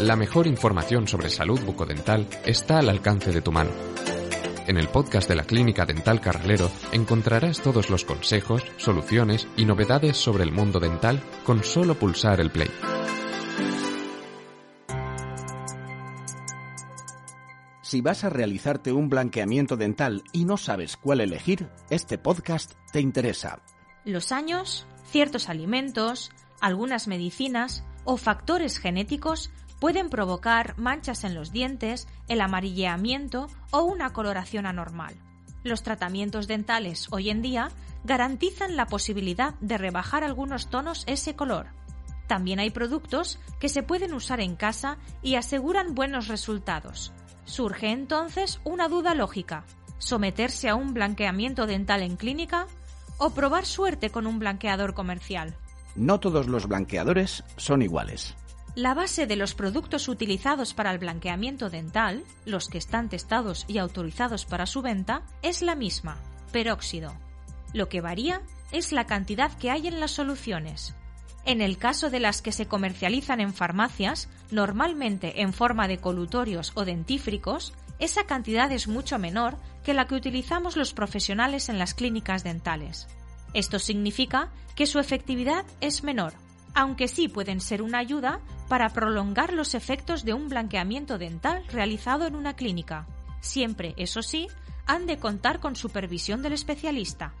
La mejor información sobre salud bucodental está al alcance de tu mano. En el podcast de la Clínica Dental Carralero encontrarás todos los consejos, soluciones y novedades sobre el mundo dental con solo pulsar el play. Si vas a realizarte un blanqueamiento dental y no sabes cuál elegir, este podcast te interesa. Los años, ciertos alimentos, algunas medicinas o factores genéticos pueden provocar manchas en los dientes, el amarilleamiento o una coloración anormal. Los tratamientos dentales hoy en día garantizan la posibilidad de rebajar algunos tonos ese color. También hay productos que se pueden usar en casa y aseguran buenos resultados. Surge entonces una duda lógica. ¿Someterse a un blanqueamiento dental en clínica o probar suerte con un blanqueador comercial? No todos los blanqueadores son iguales. La base de los productos utilizados para el blanqueamiento dental, los que están testados y autorizados para su venta, es la misma, peróxido. Lo que varía es la cantidad que hay en las soluciones. En el caso de las que se comercializan en farmacias, normalmente en forma de colutorios o dentífricos, esa cantidad es mucho menor que la que utilizamos los profesionales en las clínicas dentales. Esto significa que su efectividad es menor, aunque sí pueden ser una ayuda para prolongar los efectos de un blanqueamiento dental realizado en una clínica. Siempre, eso sí, han de contar con supervisión del especialista.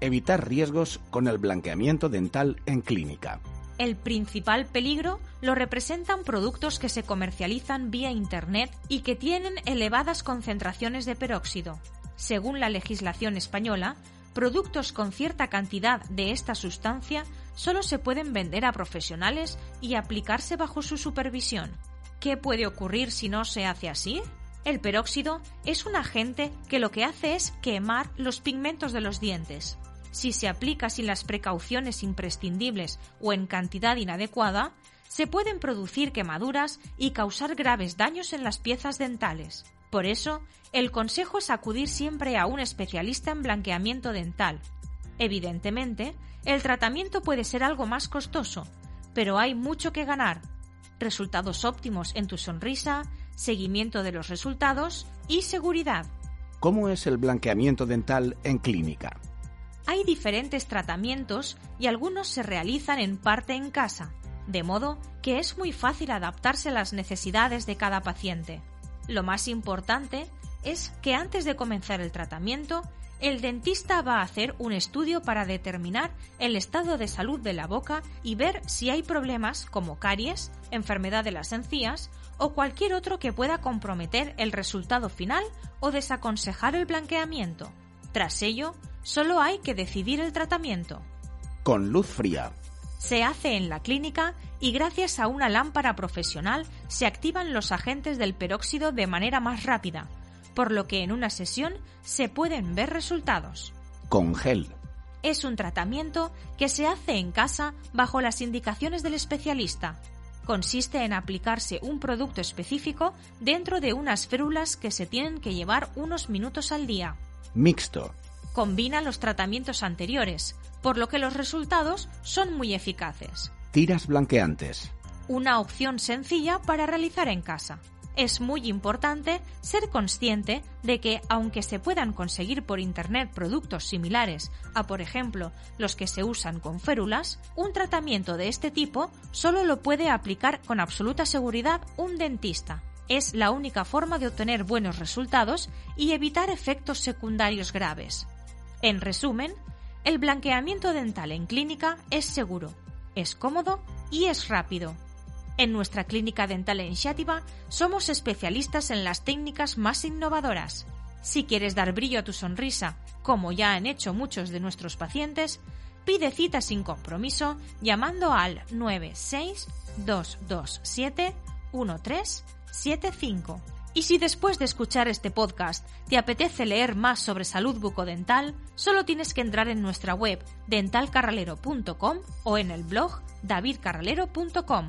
Evitar riesgos con el blanqueamiento dental en clínica. El principal peligro lo representan productos que se comercializan vía Internet y que tienen elevadas concentraciones de peróxido. Según la legislación española, productos con cierta cantidad de esta sustancia solo se pueden vender a profesionales y aplicarse bajo su supervisión. ¿Qué puede ocurrir si no se hace así? El peróxido es un agente que lo que hace es quemar los pigmentos de los dientes si se aplica sin las precauciones imprescindibles o en cantidad inadecuada, se pueden producir quemaduras y causar graves daños en las piezas dentales. Por eso, el consejo es acudir siempre a un especialista en blanqueamiento dental. Evidentemente, el tratamiento puede ser algo más costoso, pero hay mucho que ganar. Resultados óptimos en tu sonrisa, seguimiento de los resultados y seguridad. ¿Cómo es el blanqueamiento dental en clínica? Hay diferentes tratamientos y algunos se realizan en parte en casa, de modo que es muy fácil adaptarse a las necesidades de cada paciente. Lo más importante es que antes de comenzar el tratamiento, el dentista va a hacer un estudio para determinar el estado de salud de la boca y ver si hay problemas como caries, enfermedad de las encías o cualquier otro que pueda comprometer el resultado final o desaconsejar el blanqueamiento. Tras ello, Solo hay que decidir el tratamiento. Con luz fría. Se hace en la clínica y gracias a una lámpara profesional se activan los agentes del peróxido de manera más rápida, por lo que en una sesión se pueden ver resultados. Con gel. Es un tratamiento que se hace en casa bajo las indicaciones del especialista. Consiste en aplicarse un producto específico dentro de unas férulas que se tienen que llevar unos minutos al día. Mixto combina los tratamientos anteriores, por lo que los resultados son muy eficaces. Tiras blanqueantes. Una opción sencilla para realizar en casa. Es muy importante ser consciente de que, aunque se puedan conseguir por Internet productos similares a, por ejemplo, los que se usan con férulas, un tratamiento de este tipo solo lo puede aplicar con absoluta seguridad un dentista. Es la única forma de obtener buenos resultados y evitar efectos secundarios graves. En resumen, el blanqueamiento dental en clínica es seguro, es cómodo y es rápido. En nuestra clínica dental en Xátiva somos especialistas en las técnicas más innovadoras. Si quieres dar brillo a tu sonrisa, como ya han hecho muchos de nuestros pacientes, pide cita sin compromiso llamando al 96227 1375 y si después de escuchar este podcast te apetece leer más sobre salud bucodental, solo tienes que entrar en nuestra web dentalcarralero.com o en el blog davidcarralero.com.